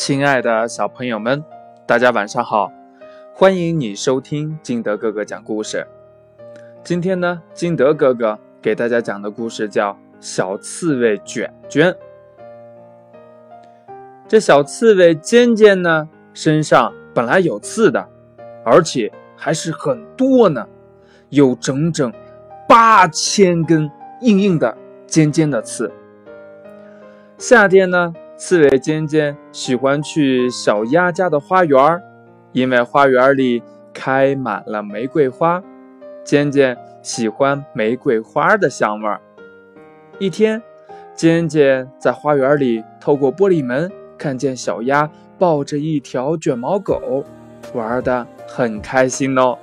亲爱的小朋友们，大家晚上好！欢迎你收听金德哥哥讲故事。今天呢，金德哥哥给大家讲的故事叫《小刺猬卷卷》。这小刺猬尖尖呢，身上本来有刺的，而且还是很多呢，有整整八千根硬硬的、尖尖的刺。夏天呢，刺猬尖尖喜欢去小鸭家的花园，因为花园里开满了玫瑰花，尖尖喜欢玫瑰花的香味儿。一天，尖尖在花园里透过玻璃门。看见小鸭抱着一条卷毛狗，玩得很开心哦。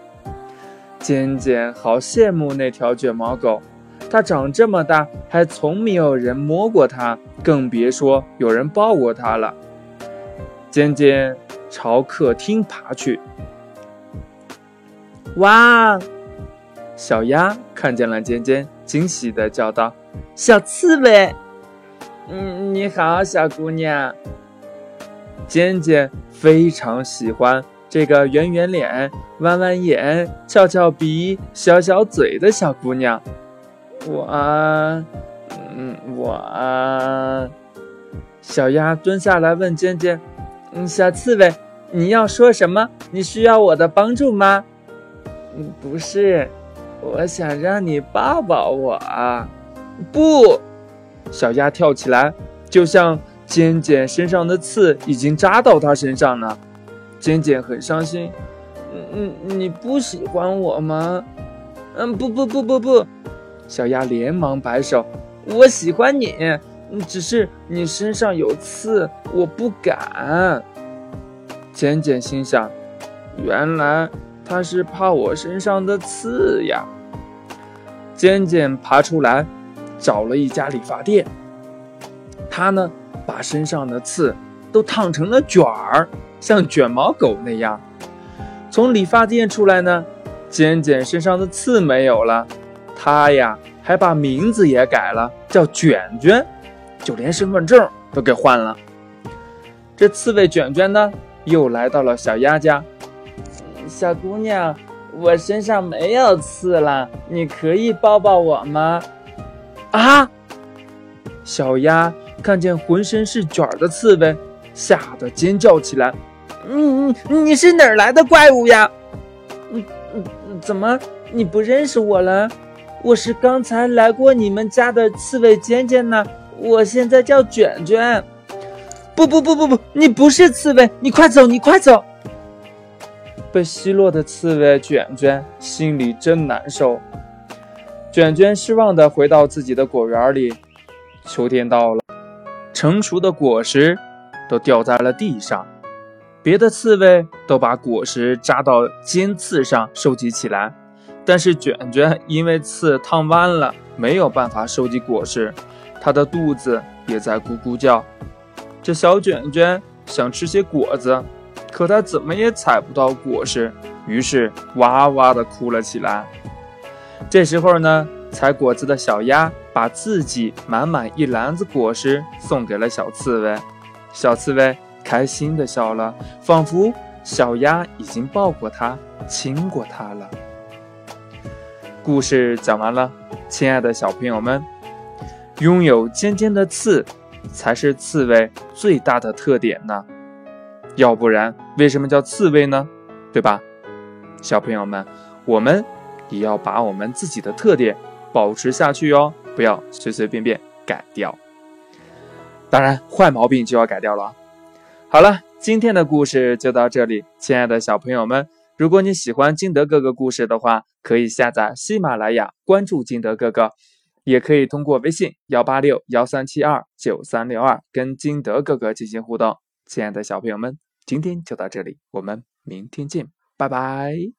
尖尖好羡慕那条卷毛狗，它长这么大还从没有人摸过它，更别说有人抱过它了。尖尖朝客厅爬去，哇！小鸭看见了尖尖，惊喜地叫道：“小刺猬，嗯，你好，小姑娘。”尖尖非常喜欢这个圆圆脸、弯弯眼、翘翘鼻、小小嘴的小姑娘。我，嗯，我。小鸭蹲下来问尖尖：“嗯，小刺猬，你要说什么？你需要我的帮助吗？”“嗯，不是，我想让你抱抱我。”“不！”小鸭跳起来，就像。尖尖身上的刺已经扎到它身上了，尖尖很伤心。嗯嗯，你不喜欢我吗？嗯，不不不不不，小鸭连忙摆手，我喜欢你，只是你身上有刺，我不敢。尖尖心想，原来他是怕我身上的刺呀。尖尖爬出来，找了一家理发店，他呢？把身上的刺都烫成了卷儿，像卷毛狗那样。从理发店出来呢，尖尖身上的刺没有了，他呀还把名字也改了，叫卷卷，就连身份证都给换了。这刺猬卷卷呢，又来到了小鸭家。小姑娘，我身上没有刺了，你可以抱抱我吗？啊，小鸭。看见浑身是卷的刺猬，吓得尖叫起来：“嗯嗯，你是哪儿来的怪物呀？嗯嗯，怎么你不认识我了？我是刚才来过你们家的刺猬尖尖呢。我现在叫卷卷。不不不不不，你不是刺猬，你快走，你快走！被奚落的刺猬卷卷心里真难受。卷卷失望地回到自己的果园里。秋天到了。成熟的果实都掉在了地上，别的刺猬都把果实扎到尖刺上收集起来，但是卷卷因为刺烫弯了，没有办法收集果实，它的肚子也在咕咕叫。这小卷卷想吃些果子，可它怎么也采不到果实，于是哇哇的哭了起来。这时候呢？采果子的小鸭把自己满满一篮子果实送给了小刺猬，小刺猬开心的笑了，仿佛小鸭已经抱过它、亲过它了。故事讲完了，亲爱的小朋友们，拥有尖尖的刺才是刺猬最大的特点呢，要不然为什么叫刺猬呢？对吧？小朋友们，我们也要把我们自己的特点。保持下去哟，不要随随便便改掉。当然，坏毛病就要改掉了。好了，今天的故事就到这里，亲爱的小朋友们，如果你喜欢金德哥哥故事的话，可以下载喜马拉雅，关注金德哥哥，也可以通过微信幺八六幺三七二九三六二跟金德哥哥进行互动。亲爱的小朋友们，今天就到这里，我们明天见，拜拜。